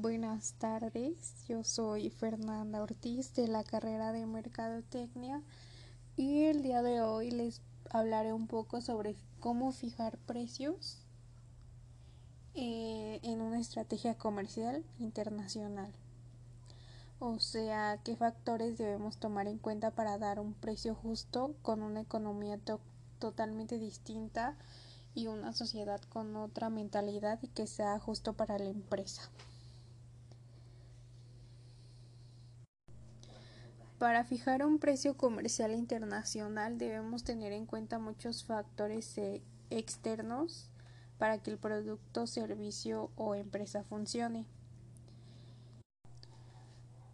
buenas tardes. Yo soy Fernanda Ortiz de la carrera de Mercadotecnia y el día de hoy les hablaré un poco sobre cómo fijar precios eh, en una estrategia comercial internacional. O sea, qué factores debemos tomar en cuenta para dar un precio justo con una economía totalmente distinta y una sociedad con otra mentalidad y que sea justo para la empresa. Para fijar un precio comercial internacional debemos tener en cuenta muchos factores eh, externos para que el producto, servicio o empresa funcione.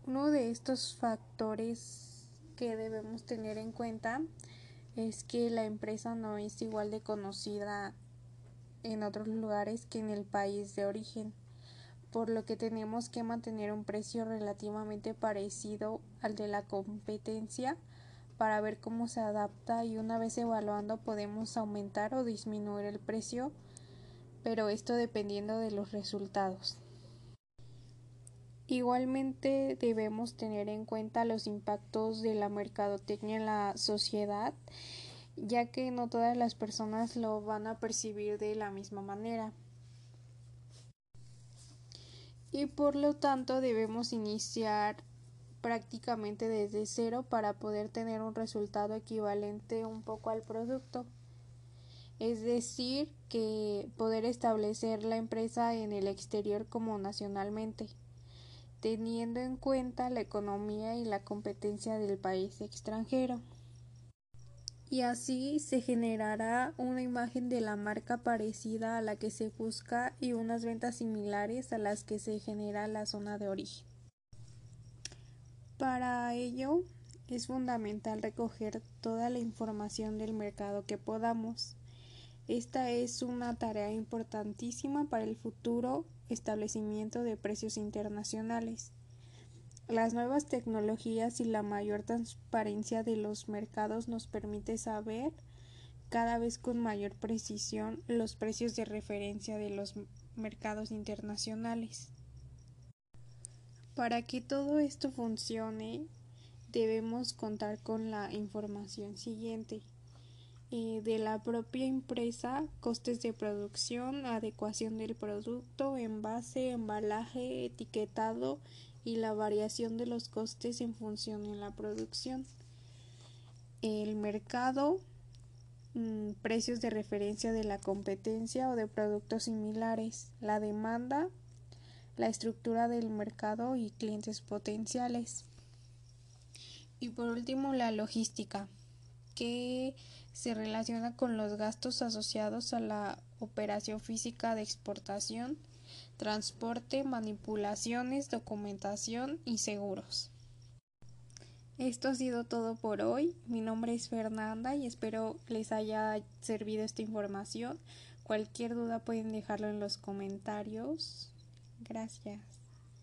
Uno de estos factores que debemos tener en cuenta es que la empresa no es igual de conocida en otros lugares que en el país de origen, por lo que tenemos que mantener un precio relativamente parecido al de la competencia para ver cómo se adapta y una vez evaluando podemos aumentar o disminuir el precio, pero esto dependiendo de los resultados. Igualmente debemos tener en cuenta los impactos de la mercadotecnia en la sociedad, ya que no todas las personas lo van a percibir de la misma manera. Y por lo tanto debemos iniciar prácticamente desde cero para poder tener un resultado equivalente un poco al producto. Es decir, que poder establecer la empresa en el exterior como nacionalmente teniendo en cuenta la economía y la competencia del país extranjero. Y así se generará una imagen de la marca parecida a la que se busca y unas ventas similares a las que se genera en la zona de origen. Para ello es fundamental recoger toda la información del mercado que podamos. Esta es una tarea importantísima para el futuro establecimiento de precios internacionales. Las nuevas tecnologías y la mayor transparencia de los mercados nos permite saber cada vez con mayor precisión los precios de referencia de los mercados internacionales. Para que todo esto funcione, debemos contar con la información siguiente de la propia empresa, costes de producción, adecuación del producto, envase, embalaje, etiquetado y la variación de los costes en función de la producción. El mercado, mm, precios de referencia de la competencia o de productos similares, la demanda, la estructura del mercado y clientes potenciales. Y por último, la logística que se relaciona con los gastos asociados a la operación física de exportación, transporte, manipulaciones, documentación y seguros. Esto ha sido todo por hoy. Mi nombre es Fernanda y espero les haya servido esta información. Cualquier duda pueden dejarlo en los comentarios. Gracias.